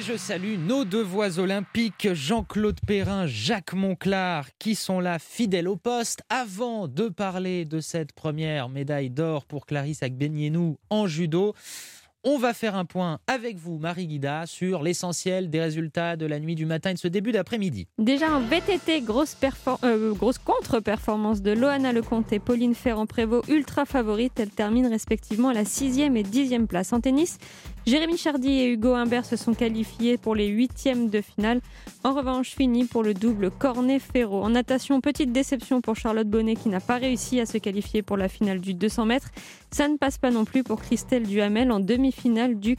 Et je salue nos deux voix olympiques, Jean-Claude Perrin, Jacques Monclar, qui sont là fidèles au poste. Avant de parler de cette première médaille d'or pour Clarisse Agbenienou en judo, on va faire un point avec vous, Marie Guida, sur l'essentiel des résultats de la nuit du matin et de ce début d'après-midi. Déjà en VTT, grosse, euh, grosse contre-performance de Loana Lecomte et Pauline Ferrand-Prévot, ultra favorite. Elles terminent respectivement à la 6e et 10e place. En tennis, Jérémy Chardy et Hugo Humbert se sont qualifiés pour les huitièmes de finale. En revanche, fini pour le double Cornet-Ferro. En natation, petite déception pour Charlotte Bonnet qui n'a pas réussi à se qualifier pour la finale du 200 mètres. Ça ne passe pas non plus pour Christelle Duhamel en demi-finale du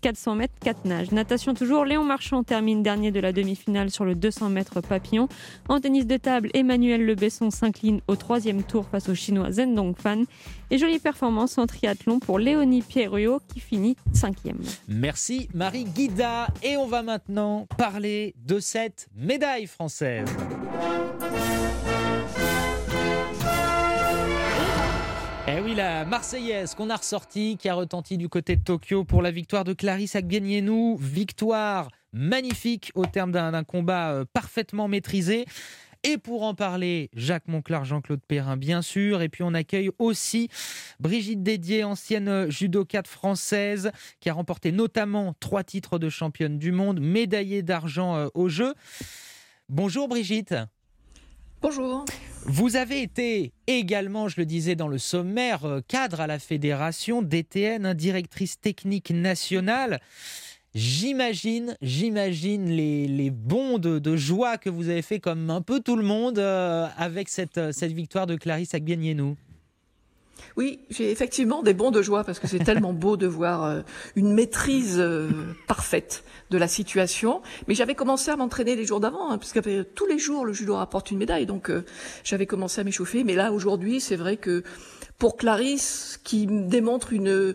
400 mètres 4 nages. Natation toujours, Léon Marchand termine dernier de la demi-finale sur le 200 mètres papillon. En tennis de table, Emmanuel Lebesson s'incline au troisième tour face au chinois Zhendong Fan. Et jolie performance en triathlon pour Léonie Pierruot qui finit cinquième. Merci Marie Guida. Et on va maintenant parler de cette médaille française. Oui, la Marseillaise qu'on a ressortie, qui a retenti du côté de Tokyo pour la victoire de Clarisse Agbenienou. Victoire magnifique au terme d'un combat euh, parfaitement maîtrisé. Et pour en parler, Jacques Monclar, Jean-Claude Perrin, bien sûr. Et puis on accueille aussi Brigitte Dédier, ancienne judokate française, qui a remporté notamment trois titres de championne du monde, médaillée d'argent euh, aux Jeux. Bonjour Brigitte. Bonjour. Vous avez été également, je le disais dans le sommaire, euh, cadre à la fédération DTN, directrice technique nationale. J'imagine, j'imagine les, les bonds de, joie que vous avez fait comme un peu tout le monde euh, avec cette, euh, cette victoire de Clarisse Agbianienou. Oui, j'ai effectivement des bons de joie parce que c'est tellement beau de voir euh, une maîtrise parfaite de la situation. Mais j'avais commencé à m'entraîner les jours d'avant, hein, puisque tous les jours le judo rapporte une médaille, donc j'avais commencé à m'échauffer. Mais là aujourd'hui, c'est vrai que pour Clarisse, qui démontre une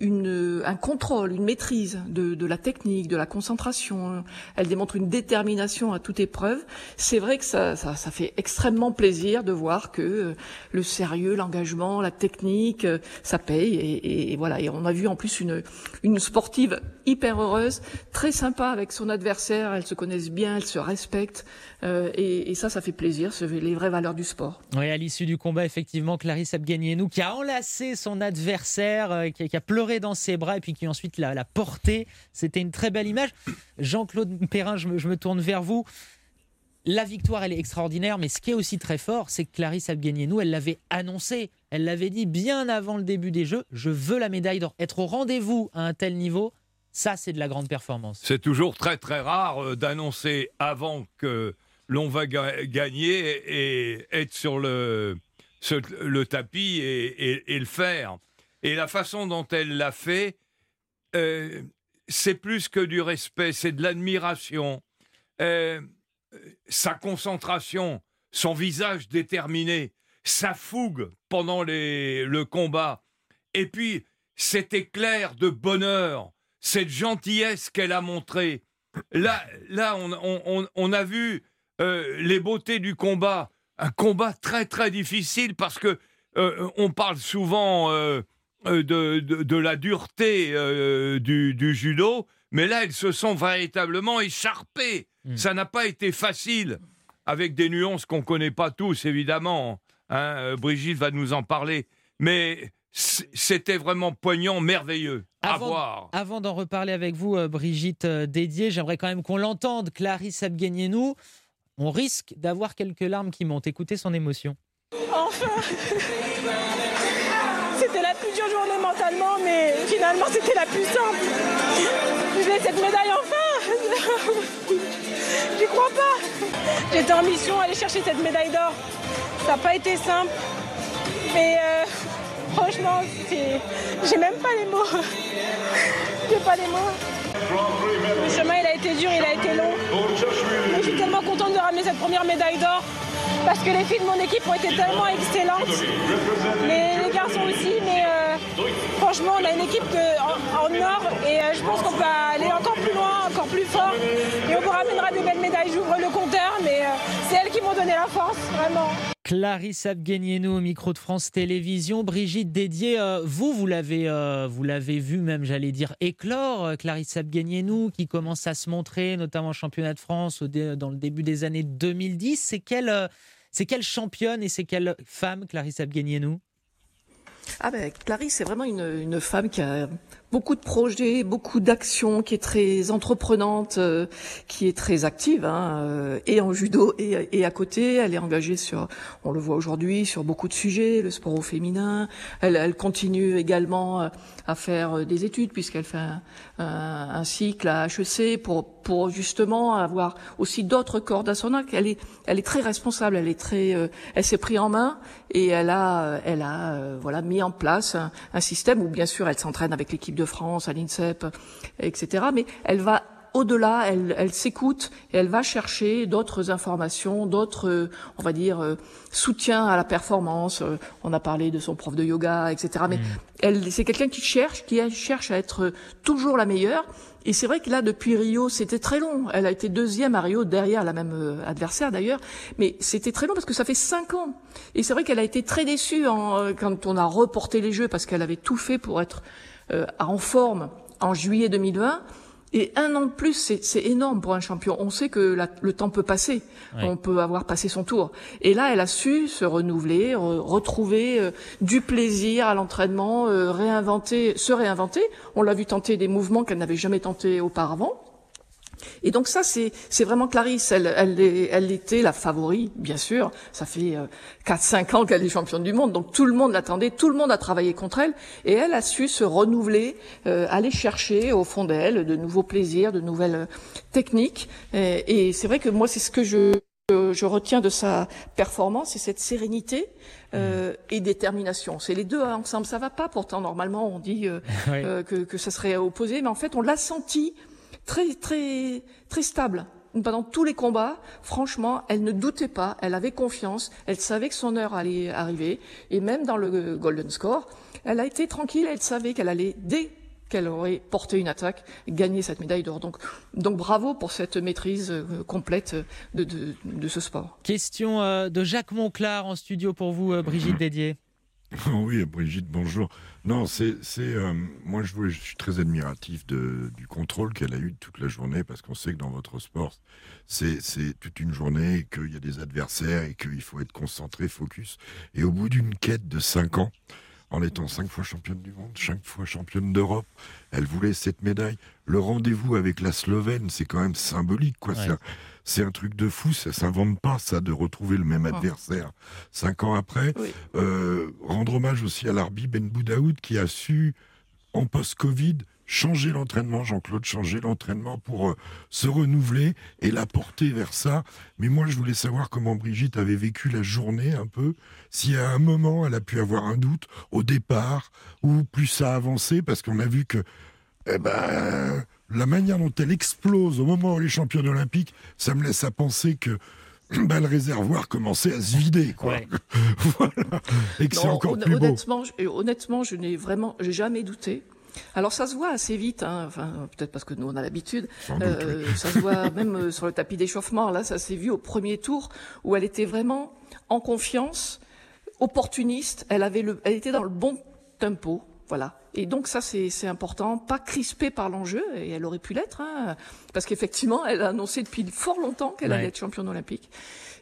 une, un contrôle, une maîtrise de, de, la technique, de la concentration. Elle démontre une détermination à toute épreuve. C'est vrai que ça, ça, ça, fait extrêmement plaisir de voir que euh, le sérieux, l'engagement, la technique, euh, ça paye. Et, et, voilà. Et on a vu en plus une, une sportive hyper heureuse, très sympa avec son adversaire. Elles se connaissent bien, elles se respectent. Euh, et, et, ça, ça fait plaisir. C'est les vraies valeurs du sport. Oui, à l'issue du combat, effectivement, Clarisse Abganienou qui a enlacé son adversaire, euh, qui, qui a pleuré dans ses bras et puis qui ensuite l'a porté. C'était une très belle image. Jean-Claude Perrin, je me, tourne vers vous. La victoire, elle est extraordinaire, mais ce qui est aussi très fort, c'est que Clarisse Abguenienou, elle l'avait annoncé. Elle l'avait dit bien avant le début des Jeux je veux la médaille d'or. Être au rendez-vous à un tel niveau, ça, c'est de la grande performance. C'est toujours très, très rare euh, d'annoncer avant que l'on va gagner et être sur le, le tapis et, le faire. Et la façon dont elle l'a fait, euh, c'est plus que du respect, c'est de l'admiration. Euh, sa concentration, son visage déterminé, sa fougue pendant le combat, et puis cet éclair de bonheur, cette gentillesse qu'elle a montrée. Là, là on, a vu euh, les beautés du combat, un combat très très difficile parce que on parle souvent euh, de, de, la dureté euh, du, du, judo, mais là, elles se sont véritablement écharpées. Hmm. Ça n'a pas été facile, avec des nuances qu'on ne connaît pas tous, évidemment. Hein. Euh, Brigitte va nous en parler. Mais c'était vraiment poignant, merveilleux à voir. Avant d'en reparler avec vous, Brigitte Dédier, j'aimerais quand même qu'on l'entende. Clarisse Abguenienou, on risque d'avoir quelques larmes qui montent. Écoutez son émotion. Enfin journée mentalement, mais finalement c'était la plus simple. J'ai cette médaille enfin J'y crois pas? J'étais en mission aller chercher cette médaille d'or. Ça n'a pas été simple. Mais euh, franchement, j'ai même pas les mots. J'ai pas les mots. Le chemin il a été dur, il a été long. Mais je suis tellement contente de ramener cette première médaille d'or parce que les filles de mon équipe ont été tellement excellentes. Les, les garçons aussi, mais euh, franchement, on a une équipe en, or et euh, je pense qu'on peut aller encore plus loin, encore plus fort. Et on vous ramènera des belles médailles. J'ouvre le compteur, mais euh, c'est elles qui m'ont donné la force, vraiment. Clarisse Abguenienou au micro de France Télévisions. Brigitte Dédier, euh, vous, vous l'avez, euh, vous l'avez vu même, j'allais dire, éclore, euh, Clarisse Abguenienou, qui commence à se montrer, notamment au championnat de France dans le début des années 2010. C'est quelle, c'est quelle championne et c'est quelle femme, Clarisse Abguenienou ah ben, Clarisse, c'est vraiment une, une femme qui a beaucoup de projets, beaucoup d'actions, qui est très entreprenante, euh, qui est très active, hein, euh, et en judo et, et, à côté, elle est engagée sur, on le voit aujourd'hui, sur beaucoup de sujets, le sport au féminin. Elle, elle continue également euh, à faire des études puisqu'elle fait un, un, cycle à HEC pour pour justement avoir aussi d'autres cordes à son arc. Elle est elle est très responsable, elle est très, elle s'est pris en main et elle a elle a voilà mis en place un, un système où bien sûr elle s'entraîne avec l'équipe de France, à l'INSEP, etc. Mais elle va au-delà, elle, s'écoute et elle va chercher d'autres informations, d'autres, euh, on va dire, euh, soutiens à la performance. Euh, on a parlé de son prof de yoga, etc. Mais mm. elle, c'est quelqu'un qui cherche, qui cherche à être toujours la meilleure. Et c'est vrai que là, depuis Rio, c'était très long. Elle a été deuxième à Rio, derrière la même adversaire d'ailleurs. Mais c'était très long parce que ça fait cinq ans. Et c'est vrai qu'elle a été très déçue quand on a reporté les Jeux parce qu'elle avait tout fait pour être en forme en juillet 2020. Et un an de plus, c'est énorme pour un champion. On sait que le temps peut passer. On peut avoir passé son tour. Et là, elle a su se renouveler, retrouver euh, du plaisir à l'entraînement, euh, réinventer, se réinventer. On l'a vu tenter des mouvements qu'elle n'avait jamais tentés auparavant. Et donc ça, c'est vraiment Clarisse. Elle, elle, elle, était la favori, bien sûr. Ça fait euh, 4-5 ans qu'elle est championne du monde, donc tout le monde l'attendait, tout le monde a travaillé contre elle, et elle a su se renouveler, euh, aller chercher au fond d'elle de nouveaux plaisirs, de nouvelles euh, techniques. Et, et c'est vrai que moi, c'est ce que je je retiens de sa performance, c'est cette sérénité euh, et détermination. C'est les deux ensemble. Ça va pas. Pourtant, normalement, on dit euh, euh, que, que ça serait opposé, mais en fait, on l'a senti très, très, très stable pendant tous les combats, franchement, elle ne doutait pas, elle avait confiance, elle savait que son heure allait arriver, et même dans le Golden Score, elle a été tranquille, elle savait qu'elle allait, dès qu'elle aurait porté une attaque, gagner cette médaille d'or. Donc, donc bravo pour cette maîtrise euh, complète de, de, de, ce sport. Question euh, de Jacques Monclar en studio pour vous, euh, Brigitte Dédier. Oui, Brigitte, bonjour. Non, c'est, euh, moi je, je, suis très admiratif de, du contrôle qu'elle a eu toute la journée parce qu'on sait que dans votre sport, c'est, c'est toute une journée, qu'il y a des adversaires et qu'il faut être concentré, focus. Et au bout d'une quête de cinq ans, en étant cinq fois championne du monde, cinq fois championne d'Europe. Elle voulait cette médaille. Le rendez-vous avec la Slovène, c'est quand même symbolique, quoi. C'est un, truc de fou, ça s'invente pas, ça, de retrouver le même oh. adversaire cinq ans après. Euh, rendre hommage aussi à l'Arbi Ben Boudaoud qui a su, en post-Covid, changer l'entraînement, Jean-Claude, changer l'entraînement pour euh, se renouveler et la porter vers ça. Mais moi, je voulais savoir comment Brigitte avait vécu la journée un peu, si à un moment elle a pu avoir un doute au départ ou plus ça a avancé, parce qu'on a vu que eh ben, la manière dont elle explose au moment où elle est championne olympique, ça me laisse à penser que ben, le réservoir commençait à se vider, quoi. voilà. Et que c'est encore plus beau. Honnêtement, je, honnêtement, je n'ai vraiment, j'ai jamais douté. Alors ça se voit assez vite, hein. enfin peut-être parce que nous on a l'habitude. Euh, ça se voit même euh, sur le tapis d'échauffement. Là, ça s'est vu au premier tour où elle était vraiment en confiance, opportuniste. Elle avait le, elle était dans le bon tempo, voilà. Et donc ça c'est important, pas crispée par l'enjeu et elle aurait pu l'être, hein, parce qu'effectivement elle a annoncé depuis fort longtemps qu'elle allait être championne olympique.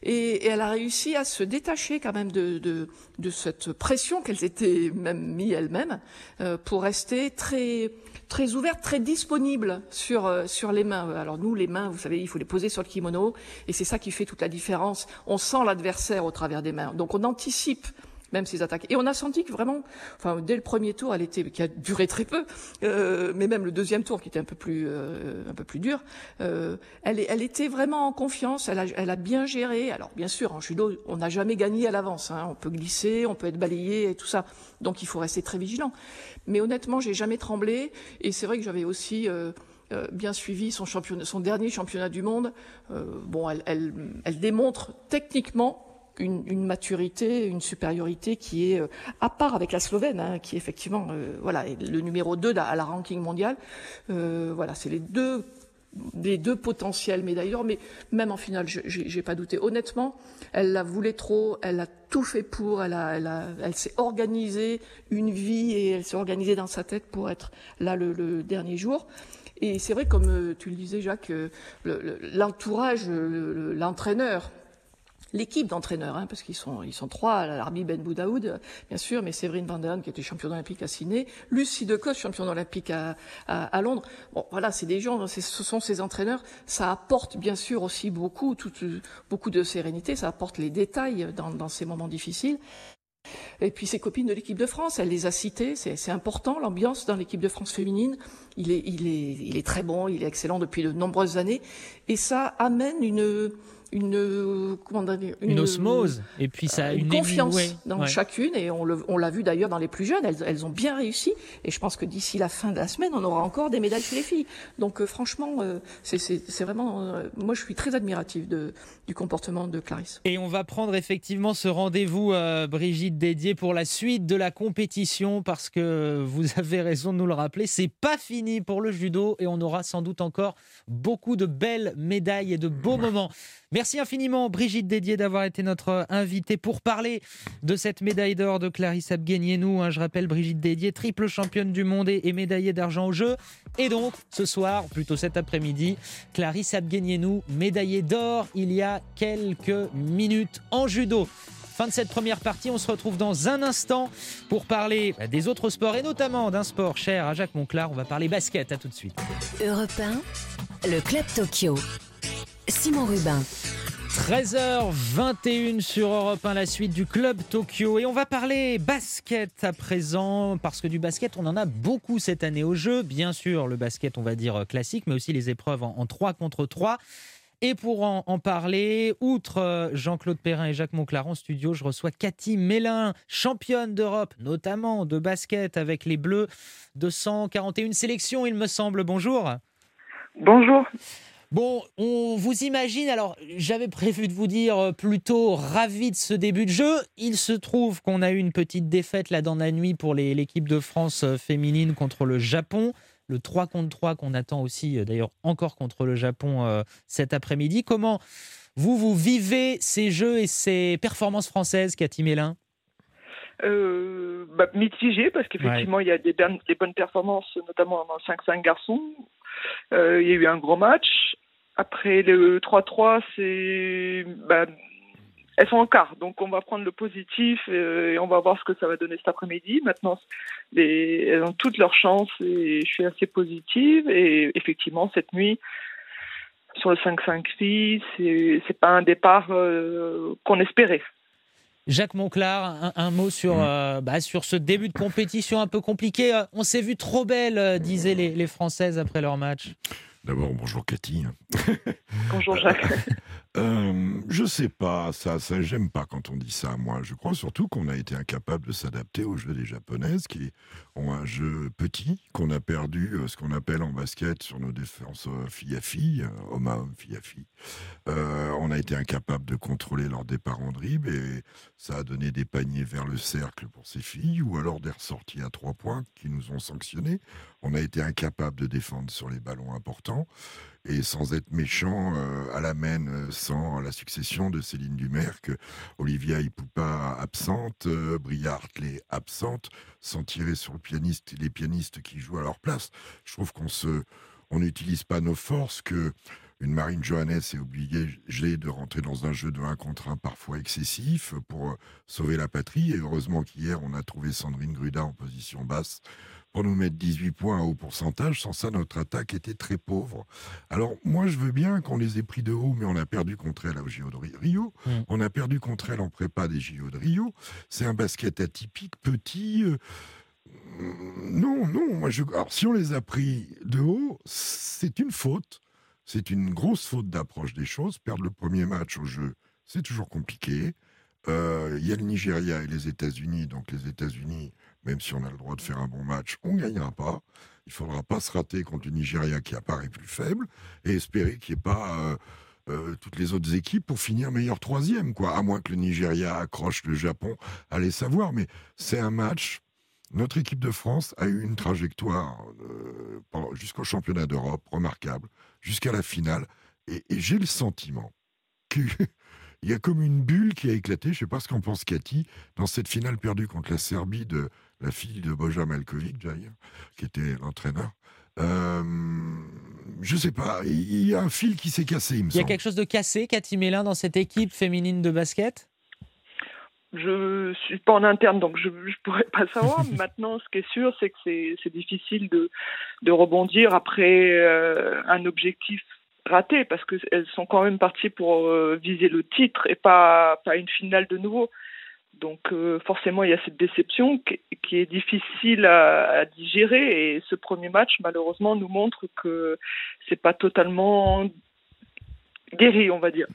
Et, elle a réussi à se détacher quand même de, de, de cette pression qu'elles étaient même mis elles-mêmes euh, pour rester très très ouverte, très disponible sur euh, sur les mains. Alors nous, les mains, vous savez, il faut les poser sur le kimono, et c'est ça qui fait toute la différence. On sent l'adversaire au travers des mains, donc on anticipe même ses attaques. Et on a senti que vraiment, enfin, dès le premier tour, elle était, qui a duré très peu, euh, mais même le deuxième tour, qui était un peu plus, euh, un peu plus dur, euh, elle, elle était vraiment en confiance. Elle a, elle a bien géré. Alors, bien sûr, en judo, on n'a jamais gagné à l'avance. Hein. On peut glisser, on peut être balayé et tout ça. Donc, il faut rester très vigilant. Mais honnêtement, j'ai jamais tremblé. Et c'est vrai que j'avais aussi. Euh, euh, bien suivi son, championnat, son dernier championnat du monde. Euh, bon, elle, elle, elle démontre techniquement une, maturité, une supériorité qui est euh, à part avec la Slovène, hein, qui est effectivement euh, voilà le numéro 2 à la ranking mondiale. Euh, voilà, c'est les deux des deux potentiels médailles d'or, mais même en finale, j'ai pas douté. Honnêtement, elle la voulait trop, elle a tout fait pour, elle, a, elle, s'est organisée une vie et elle s'est organisée dans sa tête pour être là le, le dernier jour. Et c'est vrai, comme tu le disais, Jacques, l'entourage, l'entraîneur, l'équipe d'entraîneurs, hein, parce qu'ils sont, ils sont trois, l'Arbi Ben Boudaoud, bien sûr, mais Séverine Van qui était championne olympique à Sydney, Lucie Decos, championne olympique à, à, Londres. Bon, voilà, c'est des gens, ce sont ces entraîneurs. Ça apporte bien sûr aussi beaucoup, tout, beaucoup de sérénité, ça apporte les détails dans, dans ces moments difficiles. Et puis ses copines de l'équipe de France, elle les a citées, c'est important, l'ambiance dans l'équipe de France féminine, il est, il, est, il est très bon, il est excellent depuis de nombreuses années, et ça amène une, une, comment dire, une, osmose. Et puis ça une, confiance dans chacune. Et on, on l'a vu d'ailleurs dans les plus jeunes. Elles, elles, ont bien réussi. Et je pense que d'ici la fin de la semaine on aura encore des médailles chez les filles. Donc euh, franchement euh, c'est vraiment euh, moi je suis très admirative de, du comportement de Clarisse. Et on va prendre effectivement ce rendez-vous Brigitte dédié pour la suite de la compétition parce que vous avez raison de nous le rappeler c'est pas fini pour le judo. Et on aura sans doute encore beaucoup de belles médailles et de beaux moments Merci infiniment, Brigitte Dédier, d'avoir été notre invitée pour parler de cette médaille d'or de Clarisse Abguenienou. Hein, je rappelle, Brigitte Dédier, triple championne du monde et médaillée d'argent au jeu. Et donc, ce soir, plutôt cet après-midi, Clarisse Abguenienou, médaillée d'or il y a quelques minutes en judo. Fin de cette première partie, on se retrouve dans un instant pour parler des autres sports et notamment d'un sport cher à Jacques Monclar. On va parler basket. À tout de suite. Europe le Club Tokyo. Simon Rubin. 13h21 sur Europe 1, la suite du Club Tokyo. Et on va parler basket à présent, parce que du basket, on en a beaucoup cette année au jeu. Bien sûr, le basket, on va dire classique, mais aussi les épreuves en, 3 contre 3. Et pour en, parler, outre euh, Jean-Claude Perrin et Jacques Monclar studio, je reçois Cathy Mélin, championne d'Europe, notamment de basket avec les Bleus, 241 sélections, il me semble. Bonjour. Bonjour. Bon, on vous imagine, alors j'avais prévu de vous dire euh, plutôt ravi de ce début de jeu. Il se trouve qu'on a eu une petite défaite là dans la nuit pour l'équipe de France euh, féminine contre le Japon. Le 3 contre 3 qu'on attend aussi euh, d'ailleurs encore contre le Japon cet après-midi. Comment vous, vous vivez ces jeux et ces performances françaises, Cathy Mélin? Bah, mitigé parce qu'effectivement il y a des, des, bonnes performances notamment dans 5-5 garçons euh, il y a eu un gros match. Après le 3-3, c'est bah, elles sont en quart, donc on va prendre le positif euh, et on va voir ce que ça va donner cet après-midi. Maintenant, elles ont toutes leurs chances et je suis assez positive. Et effectivement, cette nuit, sur le 5-5 filles, c'est pas un départ euh, qu'on espérait. Jacques Monclar, un, mot sur, mm. bah, sur ce début de compétition un peu compliqué. On s'est vu trop belle, disaient les, les Françaises après leur match. D'abord, bonjour Cathy. Bonjour Jacques. euh, je sais pas, ça, ça j'aime pas quand on dit ça. Moi, je crois surtout qu'on a été incapable de s'adapter au jeu des japonaises qui ont un jeu petit, qu'on a perdu euh, ce qu'on appelle en basket sur nos défenses euh, fille à fille, homme à homme, fille à fille. on a été incapable de contrôler leur départ en dribble et ça a donné des paniers vers le cercle pour ces filles ou alors des ressorties à trois points qui nous ont sanctionnés. On a été incapable de défendre sur les ballons importants et sans être méchant, euh, à la main, euh, sans la succession de Céline Dumerc, Olivia Ipoupa absente, euh, Bria absente, sans tirer sur le pianiste, les pianistes qui jouent à leur place. Je trouve qu'on se, on n'utilise pas nos forces que une Marine Johannes est obligée de rentrer dans un jeu de 1 contre 1 parfois excessif pour sauver la patrie. Et heureusement qu'hier, on a trouvé Sandrine Gruda en position basse pour nous mettre 18 points au pourcentage. Sans ça, notre attaque était très pauvre. Alors, moi, je veux bien qu'on les ait pris de haut, mais on a perdu contre elle au JO de Rio. Mm. On a perdu contre elle en prépa des JO de Rio. C'est un basket atypique, petit. Euh, non, non. Moi, je... Alors, si on les a pris de haut, c'est une faute. C'est une grosse faute d'approche des choses. Perdre le premier match au jeu, c'est toujours compliqué. Euh, il y a le Nigeria et les États-Unis. Donc, les États-Unis même si on a le droit de faire un bon match, on ne gagnera pas. Il ne faudra pas se rater contre le Nigeria qui apparaît plus faible et espérer qu'il n'y ait pas euh, euh, toutes les autres équipes pour finir meilleur troisième, quoi. À moins que le Nigeria accroche le Japon, allez savoir. Mais c'est un match notre équipe de France a eu une trajectoire jusqu'au championnat d'Europe remarquable, jusqu'à la finale. Et, j'ai le sentiment qu'il y a comme une bulle qui a éclaté, je ne sais pas ce qu'en pense Cathy, dans cette finale perdue contre la Serbie de la fille de Boja Malkovic, Jair, qui était l'entraîneur. Euh, je sais pas, il y a un fil qui s'est cassé, il me Il y a quelque chose de cassé, Cathy Mélin, dans cette équipe féminine de basket? Je suis pas en interne, donc je ne pourrais pas savoir. Maintenant, ce qui est sûr, c'est que c'est difficile de, de rebondir après euh, un objectif raté, parce qu'elles sont quand même parties pour euh, viser le titre et pas, pas une finale de nouveau. Donc euh, forcément, il y a cette déception qui, est difficile à, digérer et ce premier match, malheureusement, nous montre que c'est pas totalement guéri, on va dire.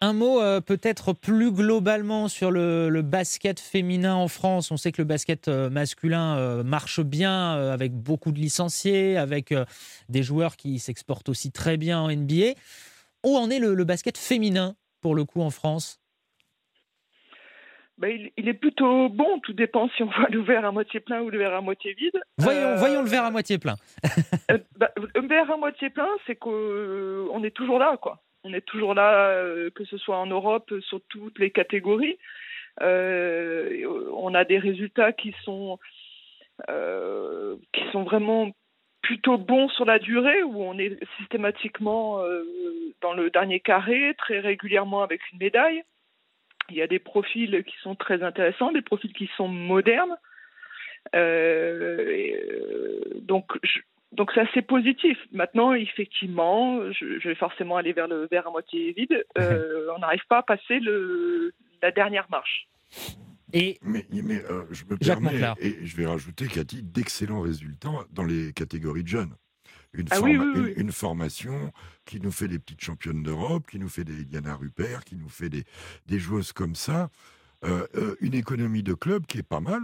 Un, mot euh, peut-être plus globalement sur le, basket féminin en France. On sait que le basket euh, masculin marche bien avec beaucoup de licenciés, avec des joueurs qui s'exportent aussi très bien en NBA. Où en est le basket féminin pour le coup en France? Bah, il, est plutôt bon. Tout dépend si on voit le verre à moitié plein ou le verre à moitié vide. Voyons, euh, voyons le verre à moitié plein. euh, bah, le verre à moitié plein, c'est qu'on euh, est toujours là, quoi. On est toujours là, euh, que ce soit en Europe, sur toutes les catégories. on a des résultats qui sont qui sont vraiment plutôt bons sur la durée, où on est systématiquement dans le dernier carré, très régulièrement avec une médaille. Il y a des profils qui sont très intéressants, des profils qui sont modernes. Euh, euh, donc, donc c'est assez positif. Maintenant, effectivement, je, vais forcément aller vers le verre à moitié vide. Euh, on n'arrive pas à passer le, la dernière marche. Et mais, je me permets, et je vais rajouter, Cathy, d'excellents résultats dans les catégories de jeunes une, ah une, formation qui nous fait des petites championnes d'Europe, qui nous fait des Diana Rupert, qui nous fait des, des joueuses comme ça. Euh, euh, une économie de club qui est pas mal.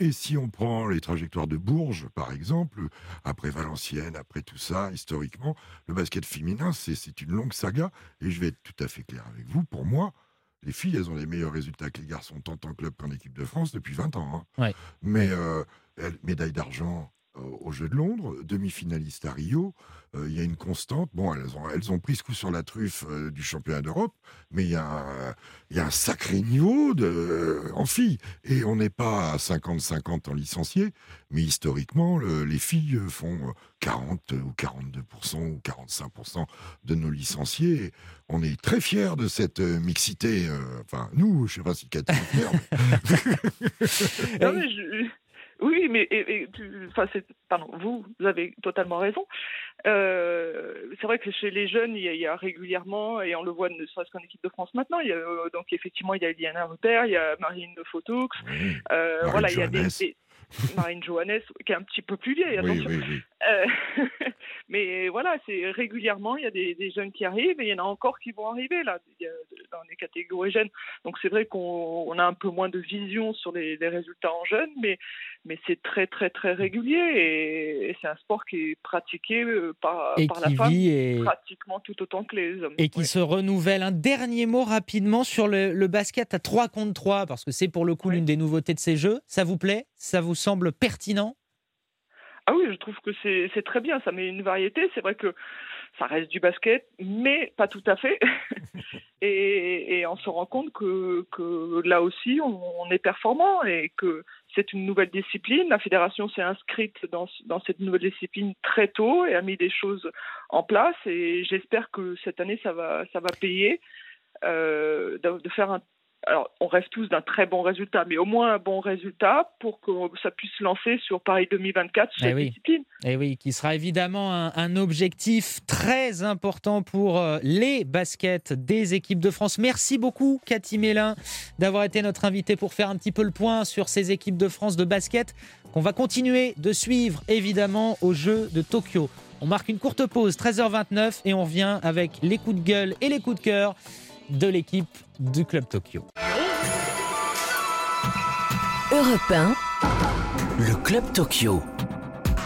Et si on prend les trajectoires de Bourges, par exemple, après Valenciennes, après tout ça, historiquement, le basket féminin, c'est une longue saga. Et je vais être tout à fait clair avec vous, pour moi, les filles, elles ont les meilleurs résultats que les garçons, tant en club qu'en équipe de France, depuis 20 ans. Hein. Mais euh, médaille d'argent, aux Jeux de Londres, demi-finaliste à Rio. Euh, il y a une constante. Bon, elles ont, elles ont pris ce coup sur la truffe euh, du championnat d'Europe, mais il y, a un, il y a un sacré niveau de, euh, en filles. Et on n'est pas à 50-50 en licenciés, mais historiquement, les filles font 40 ou 42% ou 45% de nos licenciés. On est très fiers de cette mixité. enfin, nous, je ne sais pas si Cathy est fière. Oui, mais et, enfin, pardon, vous, vous avez totalement raison. Euh, c'est vrai que chez les jeunes, il y, a, régulièrement, et on le voit ne serait-ce qu'en équipe de France maintenant, il y a, euh, donc effectivement, il y a Liana Rupert, il y a Marine Fotoux, euh, voilà, il y a des, Marine Johannes, qui est un petit peu plus vieille, attention. Euh, mais voilà, c'est régulièrement, il y a des, jeunes qui arrivent et il y en a encore qui vont arriver là, dans les catégories jeunes. Donc c'est vrai qu'on a un peu moins de vision sur les, résultats en jeunes, mais, mais c'est très très très régulier et, c'est un sport qui est pratiqué euh, par, par la femme pratiquement tout autant que les hommes. Et qui se renouvelle. Un dernier mot rapidement sur le, basket à 3 contre 3, parce que c'est pour le coup l'une des nouveautés de ces jeux. Ça vous plaît? Ça vous semble pertinent? Ah oui, je trouve que c'est très bien, ça met une variété. C'est vrai que ça reste du basket, mais pas tout à fait. et, on se rend compte que, là aussi, on, est performant et que c'est une nouvelle discipline. La fédération s'est inscrite dans, cette nouvelle discipline très tôt et a mis des choses en place. Et j'espère que cette année, ça va, ça va payer. Euh, de, faire un alors, on rêve tous d'un très bon résultat, mais au moins un bon résultat pour que ça puisse se lancer sur Paris 2024 sur eh cette discipline. Et eh oui, qui sera évidemment un, objectif très important pour euh, les baskets des équipes de France. Merci beaucoup, Cathy Mélin, d'avoir été notre invitée pour faire un petit peu le point sur ces équipes de France de basket qu'on va continuer de suivre évidemment aux Jeux de Tokyo. On marque une courte pause, 13h29, et on revient avec les coups de gueule et les coups de cœur de l'équipe du Club Tokyo. Europe le Club Tokyo.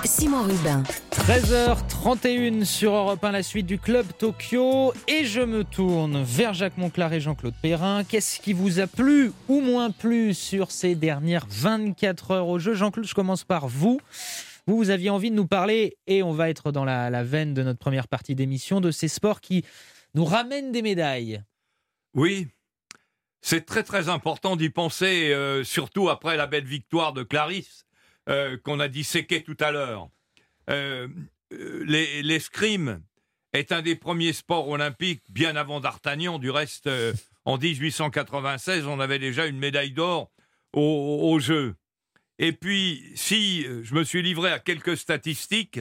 Simon Rubin. 13h31 sur Europe 1, la suite du Club Tokyo. Et je me tourne vers Jacques Monclar et Jean-Claude Perrin. Qu'est-ce qui vous a plu ou moins plu sur ces dernières 24 heures au jeu? Jean-Claude, je commence par vous. Vous, vous aviez envie de nous parler, et on va être dans la, la veine de notre première partie d'émission, de ces sports qui nous ramènent des médailles. Oui, c'est très très important d'y penser, euh, surtout après la belle victoire de Clarisse euh, qu'on a disséquée tout à l'heure. Euh, l'escrime est un des premiers sports olympiques, bien avant D'Artagnan. Du reste, en 1896, on avait déjà une médaille d'or aux, Jeux. Et puis, si je me suis livré à quelques statistiques,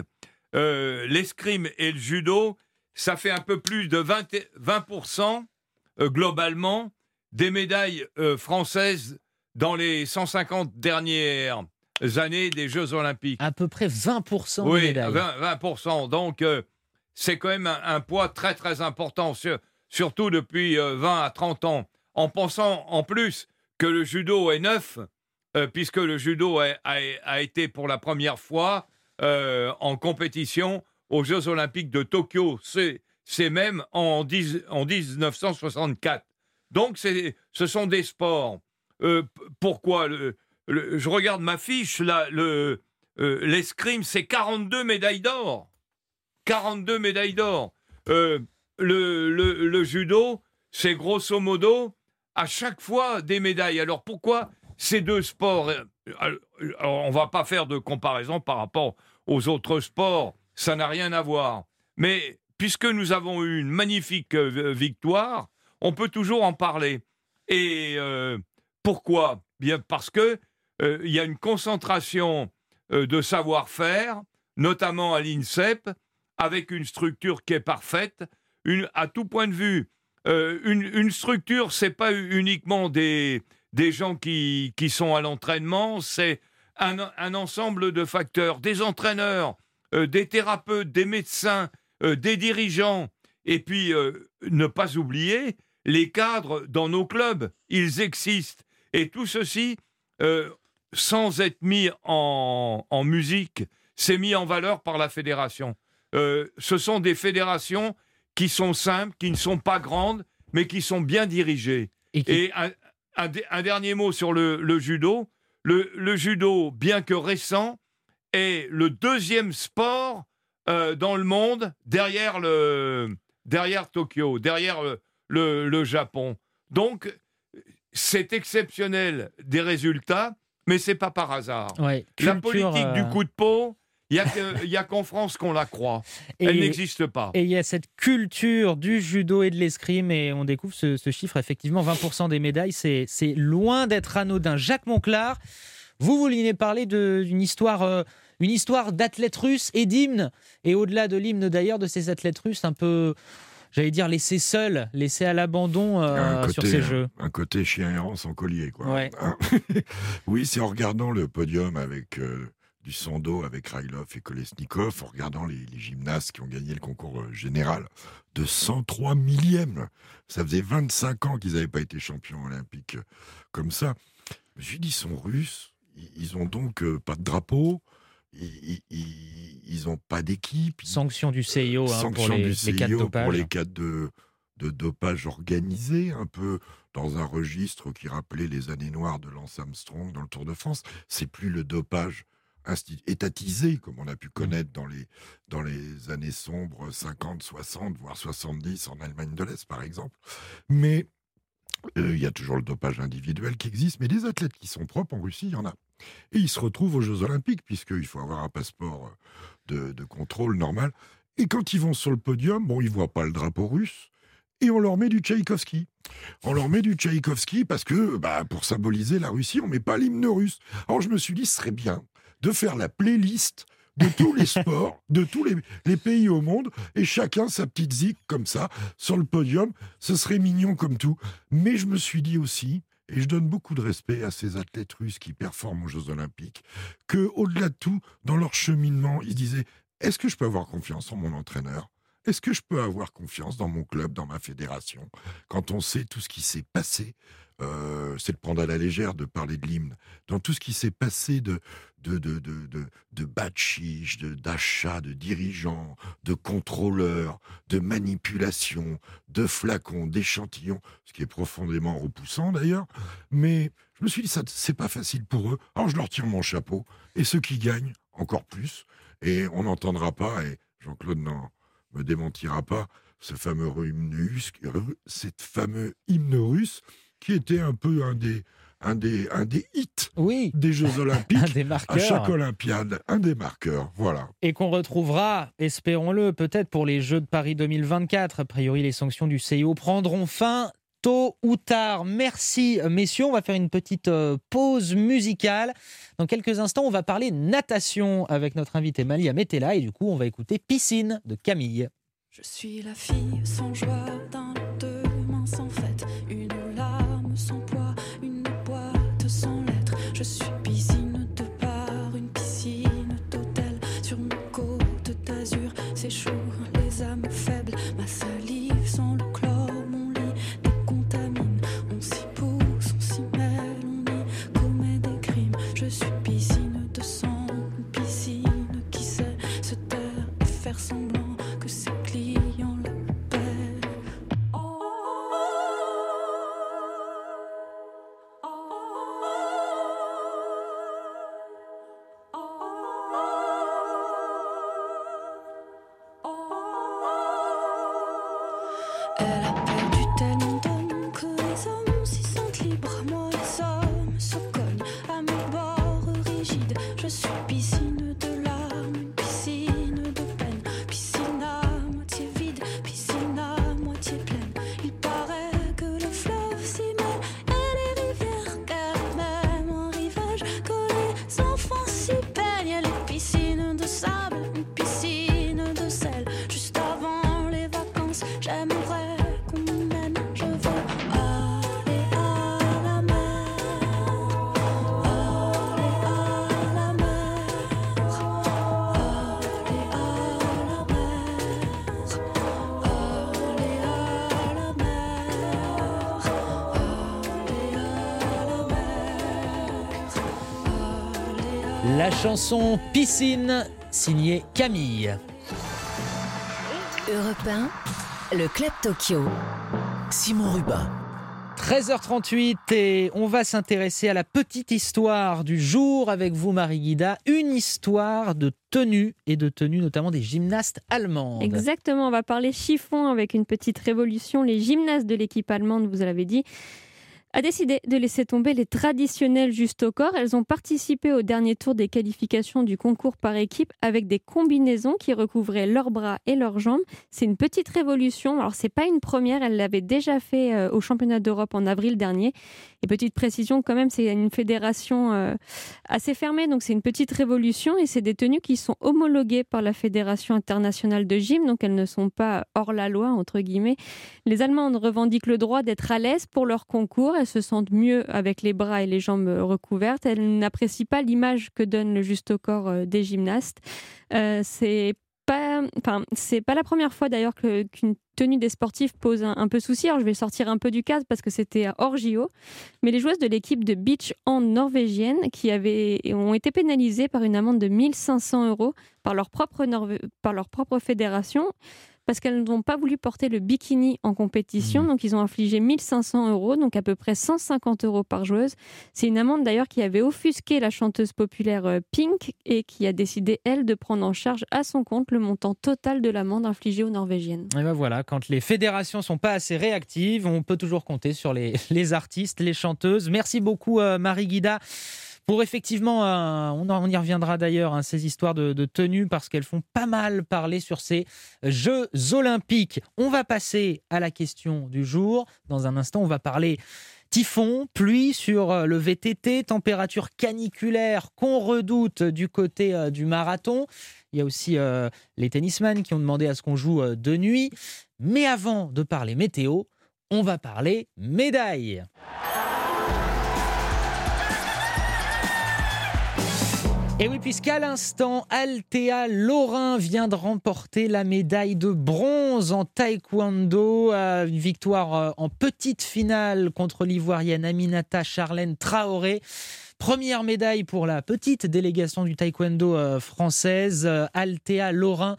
l'escrime et le judo, ça fait un peu plus de 20, 20% globalement des médailles françaises dans les 150 dernières années des Jeux Olympiques. À peu près 20% oui, de médailles. 20%. 20%. Donc, euh, c'est quand même un, poids très, très important, surtout depuis 20 euh, à 30 ans. En pensant en plus que le judo est neuf, euh, puisque le judo a, été pour la première fois en compétition aux Jeux Olympiques de Tokyo. C'est même en, en 1964. Donc, ce sont des sports. pourquoi le, je regarde ma fiche, euh, l'escrime, c'est 42 médailles d'or. 42 médailles d'or. Euh, le, judo, c'est grosso modo à chaque fois des médailles. Alors pourquoi ces deux sports euh, On va pas faire de comparaison par rapport aux autres sports, ça n'a rien à voir. Mais puisque nous avons eu une magnifique victoire, on peut toujours en parler. Et pourquoi? Bien parce que euh, il y a une concentration euh, de savoir-faire, notamment à l'INSEP, avec une structure qui est parfaite, à tout point de vue. Euh, une, une, structure, c'est pas uniquement des, des gens qui, qui sont à l'entraînement, c'est un, un, ensemble de facteurs, des entraîneurs, des thérapeutes, des médecins, des dirigeants, et puis ne pas oublier les cadres dans nos clubs, ils existent. Et tout ceci, sans être mis en, musique, c'est mis en valeur par la fédération. Euh, ce sont des fédérations qui sont simples, qui ne sont pas grandes, mais qui sont bien dirigées. Et, un, dernier mot sur le, judo. Le, judo, bien que récent, est le deuxième sport euh, dans le monde derrière, le, derrière Tokyo, derrière le, le Japon. Donc, c'est exceptionnel des résultats mais c'est pas par hasard. la politique du euh, coup de peau, il n'y a qu'en France qu'on la croit. Elle n'existe pas. Et il y a cette culture du judo et de l'escrime, et on découvre ce, chiffre, effectivement, 20% des médailles, c'est loin d'être anodin. Jacques Monclar, vous vouliez parler d'une histoire, euh, une histoire d'athlètes russes et d'hymnes, et au-delà de l'hymne d'ailleurs, de ces athlètes russes un peu j'allais dire, laissé seul, laissé à l'abandon euh, sur ces jeux. Un côté chien errant sans collier, quoi. Oui, c'est en regardant le podium avec euh, du Sando, avec Railov et Kolesnikov, en regardant les, gymnastes qui ont gagné le concours euh, général de 103 millièmes. Ça faisait 25 ans qu'ils n'avaient pas été champions olympiques comme ça. Je me suis dit, ils sont russes, ils ont donc pas de drapeau, ils n'ont pas d'équipe. Sanction du CIO, hein, pour, les, cas de dopage. pour les cas de, dopage organisé, un peu dans un registre qui rappelait les années noires de Lance Armstrong dans le Tour de France. C'est plus le dopage étatisé, comme on a pu connaître dans les, dans les années sombres 50, 60, voire 70 en Allemagne de l'Est, par exemple. Mais euh, il y a toujours le dopage individuel qui existe, mais des athlètes qui sont propres en Russie, il y en a. Et ils se retrouvent aux Jeux Olympiques, puisqu'il faut avoir un passeport euh, de, contrôle normal. Et quand ils vont sur le podium, bon, ils voient pas le drapeau russe, et on leur met du Tchaïkovski. On leur met du Tchaïkovski parce que, bah, pour symboliser la Russie, on met pas l'hymne russe. Alors je me suis dit, ce serait bien de faire la playlist de tous les sports, de tous les, les, pays au monde, et chacun sa petite zik comme ça, sur le podium. Ce serait mignon comme tout. Mais je me suis dit aussi, et je donne beaucoup de respect à ces athlètes russes qui performent aux Jeux Olympiques, que au-delà de tout, dans leur cheminement, ils disaient est-ce que je peux avoir confiance en mon entraîneur? Est-ce que je peux avoir confiance dans mon club, dans ma fédération, quand on sait tout ce qui s'est passé euh, c'est de prendre à la légère de parler de l'hymne. Dans tout ce qui s'est passé de, de, de, de, de, de d'achats, de dirigeants, de contrôleurs, de manipulations, de flacons, d'échantillons, ce qui est profondément repoussant d'ailleurs. Mais je me suis dit, ça, c'est pas facile pour eux. Alors je leur tire mon chapeau. Et ceux qui gagnent, encore plus. Et on n'entendra pas, et Jean-Claude n'en me démentira pas, ce fameux hymne cette fameux hymne russe qui était un peu un des, un des, un des hits oui. des Jeux Olympiques. un des marqueurs. À chaque Olympiade, un des marqueurs, voilà. Et qu'on retrouvera, espérons-le, peut-être pour les Jeux de Paris 2024. A priori, les sanctions du CIO prendront fin tôt ou tard. Merci messieurs, on va faire une petite euh, pause musicale. Dans quelques instants, on va parler natation avec notre invité Malia Metella et du coup, on va écouter Piscine de Camille. Je suis la fille sans joie chaud, les âmes faibles. Chanson Piscine, signée Camille. Europe le Club Tokyo. Simon Rubin. 13h38 et on va s'intéresser à la petite histoire du jour avec vous Marie Guida, une histoire de tenue et de tenue notamment des gymnastes allemandes. Exactement, on va parler chiffon avec une petite révolution. Les gymnastes de l'équipe allemande, vous l'avez dit, a décidé de laisser tomber les traditionnels juste au corps. Elles ont participé au dernier tour des qualifications du concours par équipe avec des combinaisons qui recouvraient leurs bras et leurs jambes. C'est une petite révolution. Alors c'est pas une première, elle l'avait déjà fait euh, au championnat d'Europe en avril dernier. Et petite précision quand même, c'est une fédération euh, assez fermée, donc c'est une petite révolution et c'est des tenues qui sont homologuées par la Fédération internationale de gym, donc elles ne sont pas hors la loi entre guillemets. Les Allemandes revendiquent le droit d'être à l'aise pour leur concours elles se sentent mieux avec les bras et les jambes recouvertes. Elles n'apprécient pas l'image que donne le juste au corps euh, des gymnastes. Euh, c'est pas, enfin, c'est pas la première fois d'ailleurs qu'une tenue des sportifs pose un, peu souci. Alors je vais sortir un peu du cadre parce que c'était hors JO, mais les joueuses de l'équipe de beach hand norvégienne qui avaient, ont été pénalisées par une amende de 1500 euros par leur propre, par leur propre fédération parce qu'elles n'ont pas voulu porter le bikini en compétition. Mmh. Donc, ils ont infligé 1500 euros, donc à peu près 150 euros par joueuse. C'est une amende d'ailleurs qui avait offusqué la chanteuse populaire euh, Pink et qui a décidé, elle, de prendre en charge à son compte le montant total de l'amende infligée aux Norvégiennes. Et ben voilà, quand les fédérations sont pas assez réactives, on peut toujours compter sur les, les artistes, les chanteuses. Merci beaucoup, euh, Marie Guida. Effectivement, euh, on, y reviendra d'ailleurs, hein, ces histoires de, de tenue, parce qu'elles font pas mal parler sur ces Jeux olympiques. On va passer à la question du jour. Dans un instant, on va parler typhon, pluie sur euh, le VTT, température caniculaire qu'on redoute du côté euh, du marathon. Il y a aussi les tennisman qui ont demandé à ce qu'on joue de nuit. Mais avant de parler météo, on va parler médailles. Et oui, puisqu'à l'instant, Althea Lorrain vient de remporter la médaille de bronze en taekwondo, euh, une victoire euh, en petite finale contre l'Ivoirienne Aminata Charlène Traoré. Première médaille pour la petite délégation du taekwondo euh, française, Althea Lorrain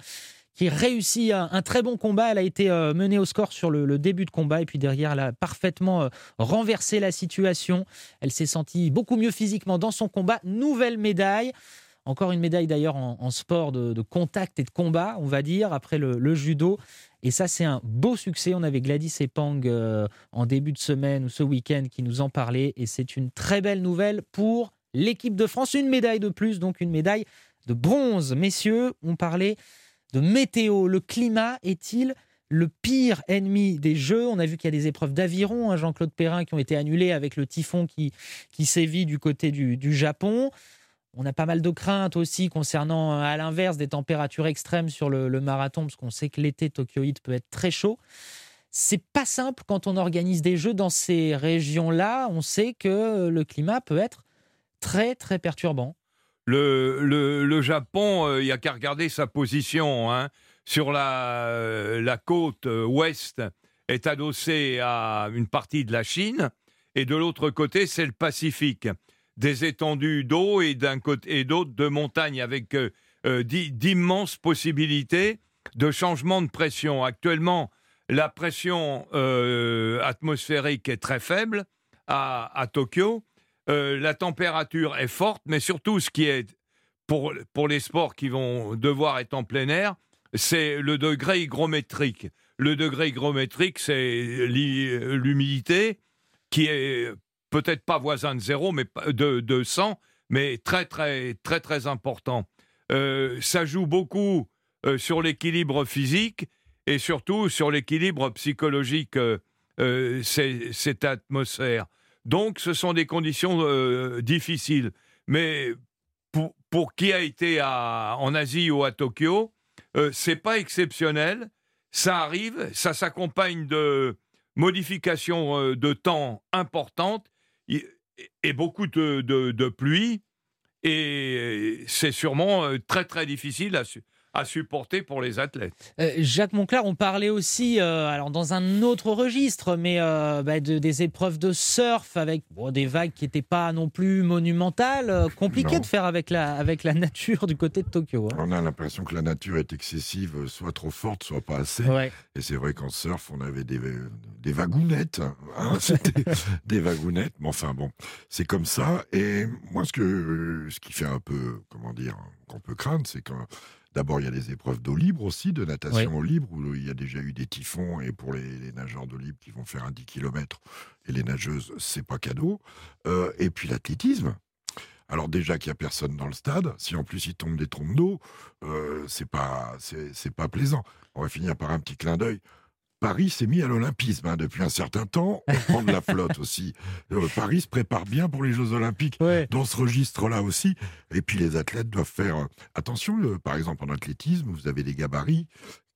qui réussit un, très bon combat. Elle a été euh, menée au score sur le, début de combat et puis derrière, elle a parfaitement euh, renversé la situation. Elle s'est sentie beaucoup mieux physiquement dans son combat. Nouvelle médaille. Encore une médaille d'ailleurs en, sport de, contact et de combat, on va dire, après le, judo. Et ça, c'est un beau succès. On avait Gladys Epang euh, en début de semaine ou ce week-end qui nous en parlait. Et c'est une très belle nouvelle pour l'équipe de France. Une médaille de plus, donc une médaille de bronze. Messieurs, on parlait de météo. Le climat est-il le pire ennemi des Jeux? On a vu qu'il y a des épreuves d'aviron, hein, Jean-Claude Perrin, qui ont été annulées avec le typhon qui, qui sévit du côté du, Japon. On a pas mal de craintes aussi concernant, à l'inverse, des températures extrêmes sur le, marathon, parce qu'on sait que l'été tokyoïde peut être très chaud. C'est pas simple quand on organise des jeux dans ces régions-là. On sait que le climat peut être très très perturbant le, le, Japon, euh, il n'y a qu'à regarder sa position. Hein. Sur la, euh, côte euh, ouest est adossé à une partie de la Chine, et de l'autre côté, c'est le Pacifique. Des étendues d'eau et d'un côté et d'autre de montagnes avec d'immenses possibilités de changement de pression. Actuellement, la pression atmosphérique est très faible à Tokyo euh, la température est forte, mais surtout ce qui est pour, pour les sports qui vont devoir être en plein air, c'est le degré hygrométrique. Le degré hygrométrique, c'est l'humidité qui est peut-être pas voisin de zéro, mais de, de 100, mais très très très très important. Euh, ça joue beaucoup euh, sur l'équilibre physique et surtout sur l'équilibre psychologique, cette atmosphère. Donc, ce sont des conditions euh, difficiles. Mais pour, qui a été en Asie ou à Tokyo, euh, c'est pas exceptionnel. Ça arrive, ça s'accompagne de modifications euh, de temps importantes et, beaucoup de, de pluie. Et c'est sûrement très très difficile à, à supporter pour les athlètes. Euh, Jacques Monclar, on parlait aussi, euh, alors dans un autre registre, mais euh, bah, de, des épreuves de surf avec des vagues qui n'étaient pas non plus monumentales. compliqué de faire avec la, avec la nature du côté de Tokyo. Hein. On a l'impression que la nature est excessive, soit trop forte, soit pas assez. Et c'est vrai qu'en surf, on avait des, des wagounettes. Hein, C'était des wagounettes. Mais enfin bon, c'est comme ça. Et moi, ce, que, ce qui fait un peu, comment dire, qu'on peut craindre, c'est quand D'abord, il y a les épreuves d'eau libre aussi, de natation au libre, où il y a déjà eu des typhons, et pour les, nageurs d'eau libre qui vont faire un 10 km, et les nageuses, c'est pas cadeau. Euh, et puis l'athlétisme. Alors déjà qu'il n'y a personne dans le stade, si en plus il tombe des trompes d'eau, euh, c'est pas c'est pas plaisant. On va finir par un petit clin d'œil. Paris s'est mis à l'olympisme hein, depuis un certain temps. On prend de la flotte aussi. Euh, Paris se prépare bien pour les Jeux olympiques dans ce registre-là aussi. Et puis les athlètes doivent faire euh, attention. Euh, par exemple, en athlétisme, vous avez des gabarits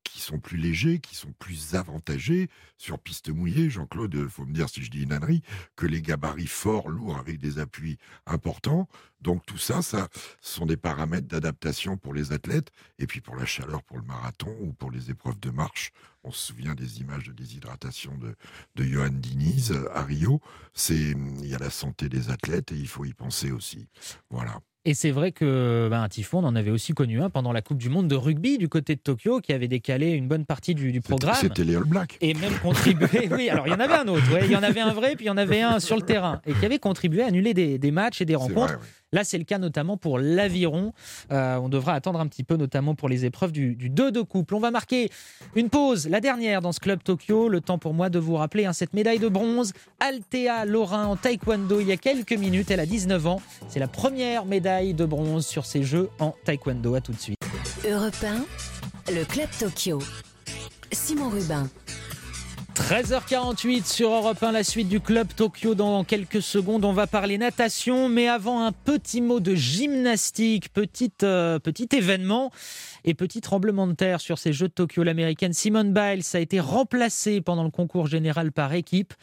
qui sont plus légers, qui sont plus avantagés sur piste mouillée. Jean-Claude, faut me dire si je dis une ânerie, que les gabarits forts, lourds, avec des appuis importants. Donc tout ça, ça sont des paramètres d'adaptation pour les athlètes et puis pour la chaleur, pour le marathon ou pour les épreuves de marche. On se souvient des images de déshydratation de, de Johan Diniz à Rio. C'est, il y a la santé des athlètes et il faut y penser aussi. Voilà. Et c'est vrai que ben, un typhon, on en avait aussi connu un pendant la Coupe du Monde de rugby du côté de Tokyo, qui avait décalé une bonne partie du, programme. C'était les All Blacks. Et même contribué. oui, alors il y en avait un autre. il y en avait un vrai, puis il y en avait un sur le terrain. Et qui avait contribué à annuler des, matchs et des rencontres. Là, c'est le cas notamment pour l'aviron. Euh, on devra attendre un petit peu, notamment pour les épreuves du, du 2 de couple. On va marquer une pause, la dernière dans ce club Tokyo. Le temps pour moi de vous rappeler hein, cette médaille de bronze. Althea Lorrain en taekwondo il y a quelques minutes. Elle a 19 ans. C'est la première médaille de bronze sur ces Jeux en taekwondo. À tout de suite. Europe le club Tokyo. Simon Rubin. 13h48 sur Europe 1, la suite du club Tokyo. Dans quelques secondes, on va parler natation, mais avant un petit mot de gymnastique, euh, petit événement et petit tremblement de terre sur ces Jeux de Tokyo. L'américaine Simone Biles a été remplacée pendant le concours général par équipe.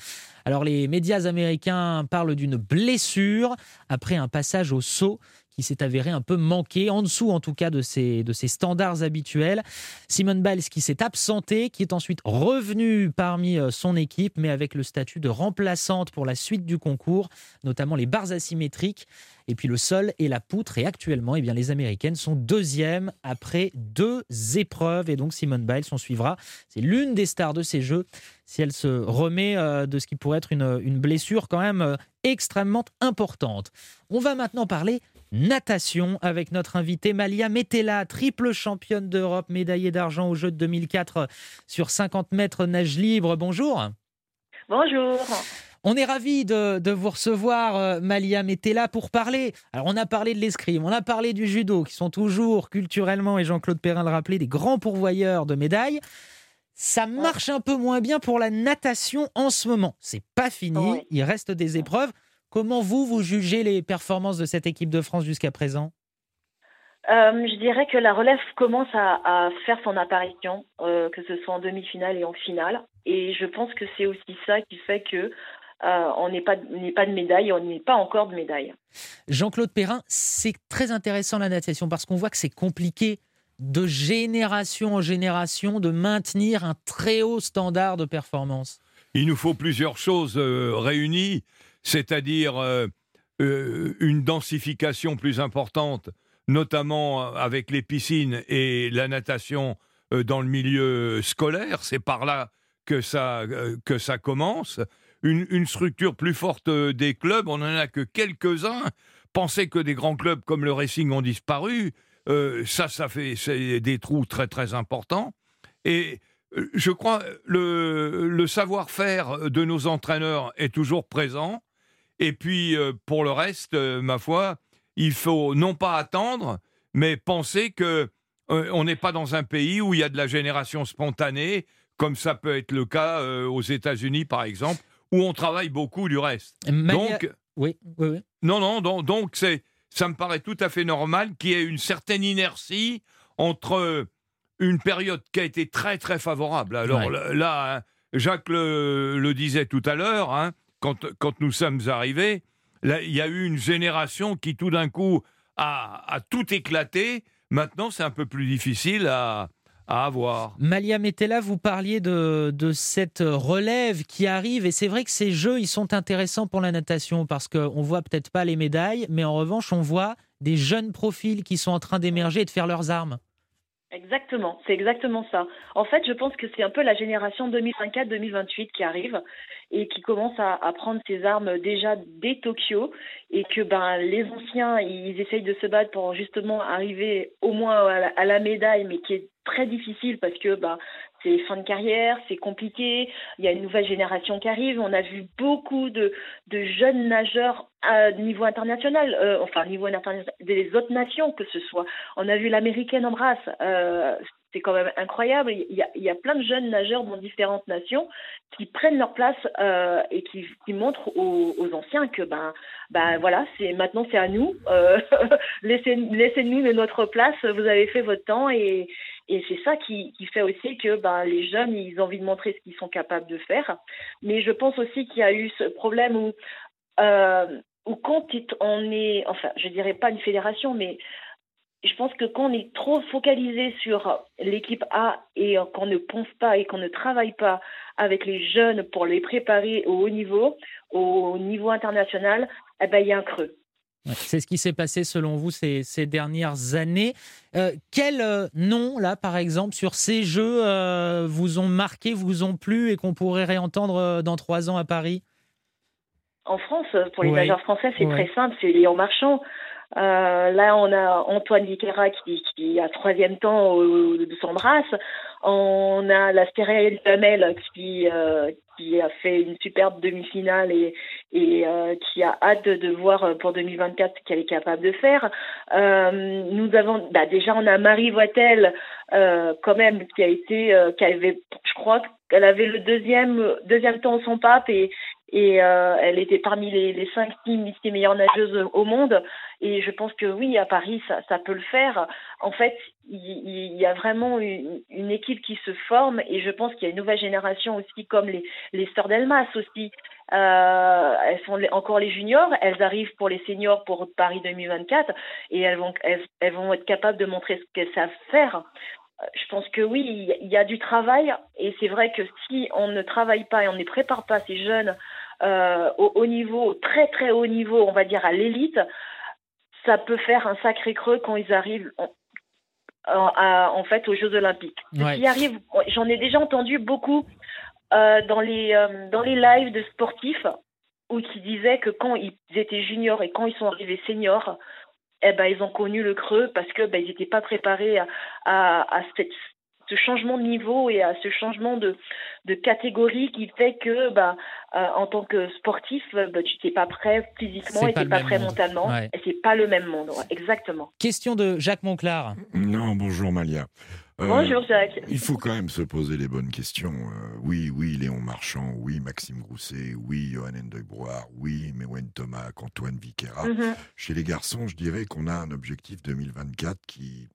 Alors les médias américains parlent d'une blessure après un passage au saut qui s'est avéré un peu manqué, en dessous en tout cas de ses, de ses standards habituels. Simone Biles qui s'est absentée, qui est ensuite revenue parmi euh, son équipe, mais avec le statut de remplaçante pour la suite du concours, notamment les barres asymétriques, et puis le sol et la poutre. Et actuellement, eh bien, les Américaines sont deuxièmes après deux épreuves. Et donc Simone Biles, on suivra. C'est l'une des stars de ces Jeux si elle se remet euh, de ce qui pourrait être une, une blessure quand même euh, extrêmement importante. On va maintenant parler natation avec notre invitée Malia Metella, triple championne d'Europe, médaillée d'argent aux Jeux de 2004 sur 50 mètres nage libre. Bonjour. Bonjour. On est ravis de, vous recevoir, euh, Malia Metella, pour parler. Alors, on a parlé de l'escrime, on a parlé du judo, qui sont toujours culturellement, et Jean-Claude Perrin le rappelait, des grands pourvoyeurs de médailles. Ça marche un peu moins bien pour la natation en ce moment. C'est pas fini, il reste des épreuves. Comment vous, vous jugez les performances de cette équipe de France jusqu'à présent? Euh, je dirais que la relève commence à, faire son apparition, euh, que ce soit en demi-finale et en finale. Et je pense que c'est aussi ça qui fait que euh, on n'est pas, pas de médaille, on n'est pas encore de médaille. Jean-Claude Perrin, c'est très intéressant la natation parce qu'on voit que c'est compliqué de génération en génération de maintenir un très haut standard de performance. Il nous faut plusieurs choses réunies c'est-à-dire euh, euh, une densification plus importante, notamment avec les piscines et la natation euh, dans le milieu scolaire. C'est par là que ça, que ça commence. Une, structure plus forte des clubs, on n'en a que quelques-uns. Penser que des grands clubs comme le Racing ont disparu, ça, ça fait des trous très très importants. Et je crois le, le savoir-faire de nos entraîneurs est toujours présent. Et puis, euh, pour le reste, euh, ma foi, il faut non pas attendre, mais penser que euh, on n'est pas dans un pays où il y a de la génération spontanée, comme ça peut être le cas aux États-Unis, par exemple, où on travaille beaucoup du reste. Donc, oui, oui, oui. Non, non, donc, donc c'est, ça me paraît tout à fait normal qu'il y ait une certaine inertie entre une période qui a été très très favorable. Alors là, hein, Jacques le, disait tout à l'heure, hein, quand, nous sommes arrivés, il y a eu une génération qui tout d'un coup a, tout éclaté. Maintenant, c'est un peu plus difficile à, avoir. Malia Metella, vous parliez de, de, cette relève qui arrive, et c'est vrai que ces jeux, ils sont intéressants pour la natation, parce qu'on voit peut-être pas les médailles, mais en revanche, on voit des jeunes profils qui sont en train d'émerger et de faire leurs armes. Exactement, c'est exactement ça. En fait, je pense que c'est un peu la génération 2024-2028 qui arrive et qui commence à, prendre ses armes déjà dès Tokyo et que ben les anciens ils essayent de se battre pour justement arriver au moins à la, médaille, mais qui est très difficile parce que ben c'est fin de carrière, c'est compliqué, il y a une nouvelle génération qui arrive, on a vu beaucoup de, jeunes nageurs à niveau international, euh, enfin niveau international des autres nations que ce soit. On a vu l'américaine en euh, c'est quand même incroyable. Il y, a, plein de jeunes nageurs dans différentes nations qui prennent leur place euh, et qui, montrent aux, anciens que ben, ben voilà, maintenant c'est à nous. Euh, laissez, laissez-nous de notre place. Vous avez fait votre temps et, et c'est ça qui, fait aussi que ben, les jeunes ils ont envie de montrer ce qu'ils sont capables de faire. Mais je pense aussi qu'il y a eu ce problème où euh, où quand on est, enfin, je dirais pas une fédération, mais je pense que quand on est trop focalisé sur l'équipe A et qu'on ne pense pas et qu'on ne travaille pas avec les jeunes pour les préparer au haut niveau, au niveau international, eh ben, il y a un creux. C'est ce qui s'est passé selon vous ces, ces dernières années. Euh, quels euh, noms, là, par exemple, sur ces jeux euh, vous ont marqué, vous ont plu et qu'on pourrait réentendre dans trois ans à Paris? En France, pour les nageurs français, c'est très simple, c'est Léon Marchand. Euh, là, on a Antoine Viquera qui, qui a troisième temps de son brasse. On a la Stéréelle Lamel qui, euh, qui a fait une superbe demi-finale et, et euh, qui a hâte de, voir pour 2024 ce qu'elle est capable de faire. Euh, nous avons bah, déjà on a Marie Voitel euh, quand même qui a été qui avait je crois qu'elle avait le deuxième deuxième temps son pape et et euh, elle était parmi les, 5 6 meilleures nageuses au monde. Et je pense que oui, à Paris, ça, peut le faire. En fait, il, y a vraiment une, équipe qui se forme et je pense qu'il y a une nouvelle génération aussi, comme les, les Sœurs d'Elmas aussi. Euh, elles sont encore les juniors, elles arrivent pour les seniors pour Paris 2024 et elles vont, elles, elles vont être capables de montrer ce qu'elles savent faire je pense que oui, il y a du travail et c'est vrai que si on ne travaille pas et on ne prépare pas ces jeunes euh, au haut niveau, très très haut niveau, on va dire à l'élite, ça peut faire un sacré creux quand ils arrivent en, fait aux Jeux Olympiques. arrive, j'en ai déjà entendu beaucoup euh, dans les euh, dans les lives de sportifs où qui disaient que quand ils étaient juniors et quand ils sont arrivés seniors, eh ben, ils ont connu le creux parce que ben, ils n'étaient pas préparés à, à, ce changement de niveau et à ce changement de, de catégorie qui fait que ben, euh, en tant que sportif, ben, tu n'es pas prêt physiquement et tu n'es pas prêt mentalement. Ouais. Et c'est pas le même monde, exactement. Question de Jacques Monclar. Non, bonjour Malia. Euh, Bonjour Jacques. Il faut quand même se poser les bonnes questions. Euh, oui, oui, Léon Marchand, oui, Maxime Grousset, oui, Johan Endebroir, oui, Mewen Thomas, Antoine Viquera. Mhm. Chez les garçons, je dirais qu'on a un objectif 2024 qui,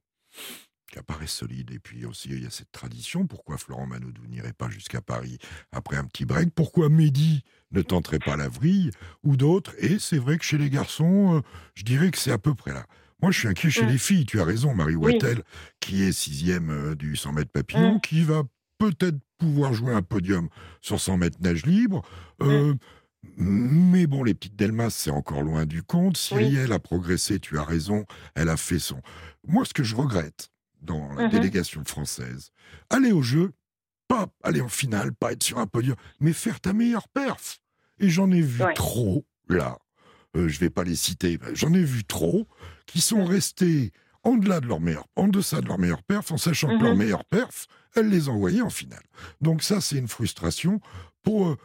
qui apparaît solide. Et puis aussi, il y a cette tradition. Pourquoi Florent Manodou n'irait pas jusqu'à Paris après un petit break? Pourquoi Mehdi ne tenterait pas la vrille ou d'autres? Et c'est vrai que chez les garçons, euh, je dirais que c'est à peu près là. Moi, je suis inquiet chez mm. les filles. Tu as raison, Marie Wattel, qui est sixième euh, du 100 mètres papillon, mm. qui va peut-être pouvoir jouer un podium sur 100 mètres nage libre. Euh, mm. Mais bon, les petites Delmas, c'est encore loin du compte. Cyrielle a progressé, tu as raison, elle a fait son. Moi, ce que je regrette dans la mm-hmm. délégation française, aller au jeu, pas aller en finale, pas être sur un podium, mais faire ta meilleure perf. Et j'en ai vu trop, là. Euh, je vais pas les citer, j'en ai vu trop qui sont restés en, delà de leur meilleur, en deçà de leur meilleure perf, en sachant que leur mhm. meilleure perf, elle les envoyait en finale. Donc ça, c'est une frustration. Pour euh,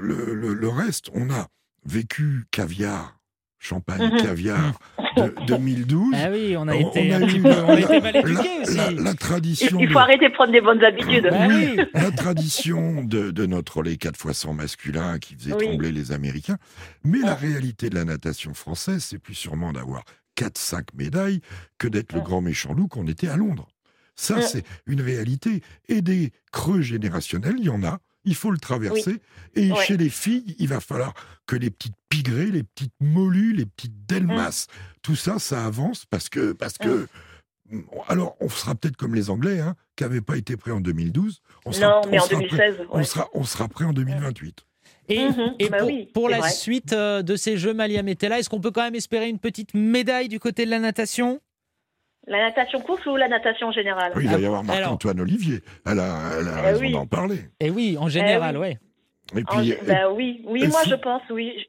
le, reste, on a vécu caviar, champagne, mhm. caviar, de 2012. Ah oui, on a été, un petit peu, on a été mal éduqués aussi. La, tradition. Il, faut arrêter de prendre des bonnes habitudes. oui, la tradition de, de, notre relais 4 fois 100 masculin qui faisait trembler les Américains. Mais la réalité de la natation française, c'est plus sûrement d'avoir 4-5 médailles que d'être le grand méchant loup qu'on était à Londres. Ça, c'est une réalité. Et des creux générationnels, il y en a. Il faut le traverser. Et chez les filles, il va falloir que les petites pigrées, les petites molues, les petites delmas, tout ça, ça avance parce que. Parce que alors, on sera peut-être comme les Anglais, hein, qui n'avaient pas été prêts en 2012. On sera, non, mais en 2016. on, sera, on sera prêt en 2028. Et, mhm. bah pour, la suite euh, de ces Jeux Malia Metella, est-ce qu'on peut quand même espérer une petite médaille du côté de la natation? La natation course ou la natation générale Oui, il va y avoir Marc-Antoine Olivier. Elle a, elle a eh raison d'en parler. Et eh oui, en général, eh oui. Et puis, bah oui, oui moi je pense, oui.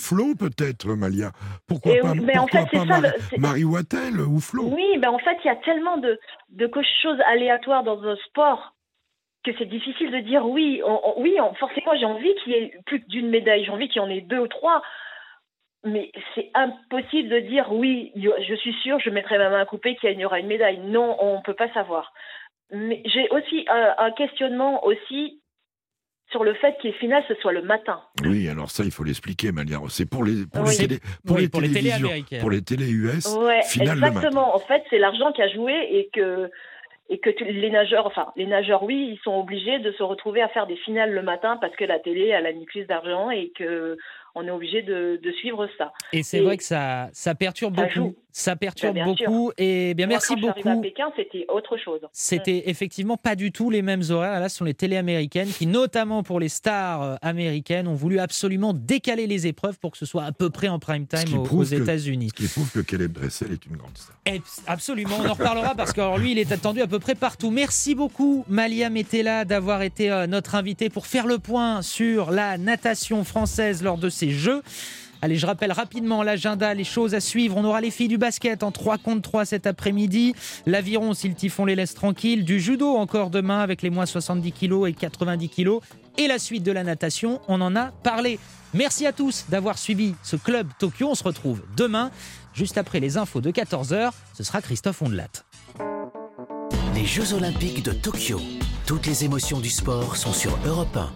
Flo peut-être, Malia. Pourquoi pas, pourquoi pas Marie, Wattel ou Flo? Oui, ben en fait, il y a tellement de, de choses aléatoires dans un sport que c'est difficile de dire oui. oui, forcément, j'ai envie qu'il y ait plus d'une médaille, j'ai envie qu'il y en ait deux ou trois. Mais c'est impossible de dire oui, je suis sûre, je mettrai ma main à couper qu'il y aura une médaille. Non, on ne peut pas savoir. Mais j'ai aussi un, questionnement aussi sur le fait que les finales, ce soit le matin. Oui, alors ça, il faut l'expliquer, Malia. C'est pour les, pour les, télé, pour, les, télé américaines. Pour les télé US, ouais, exactement. En fait, c'est l'argent qui a joué et que et que les nageurs, enfin les nageurs, oui, ils sont obligés de se retrouver à faire des finales le matin parce que la télé a la mis plus d'argent et que on est obligé de, suivre ça. Et c'est vrai que ça, ça perturbe beaucoup. Ça perturbe beaucoup. Et bien, merci quand beaucoup. à Pékin, c'était autre chose. C'était mm. effectivement pas du tout les mêmes horaires. Là, ce sont les télé américaines qui, notamment pour les stars euh, américaines, ont voulu absolument décaler les épreuves pour que ce soit à peu près en prime time aux, États-Unis. Ce qui prouve que Caleb Dressel est une grande star. absolument. On en reparlera parce que lui, il est attendu à peu près partout. Merci beaucoup, Malia Metella, d'avoir été euh, notre invité pour faire le point sur la natation française lors de ces Jeux. Allez, je rappelle rapidement l'agenda, les choses à suivre. On aura les filles du basket en 3 contre 3 cet après-midi. L'aviron, s'ils typhon les laisse tranquilles. Du judo encore demain avec les moins 70 kg et 90 kg. Et la suite de la natation, on en a parlé. Merci à tous d'avoir suivi ce club Tokyo. On se retrouve demain, juste après les infos de 14h. Ce sera Christophe Ondelat. Les Jeux Olympiques de Tokyo. Toutes les émotions du sport sont sur Europe 1.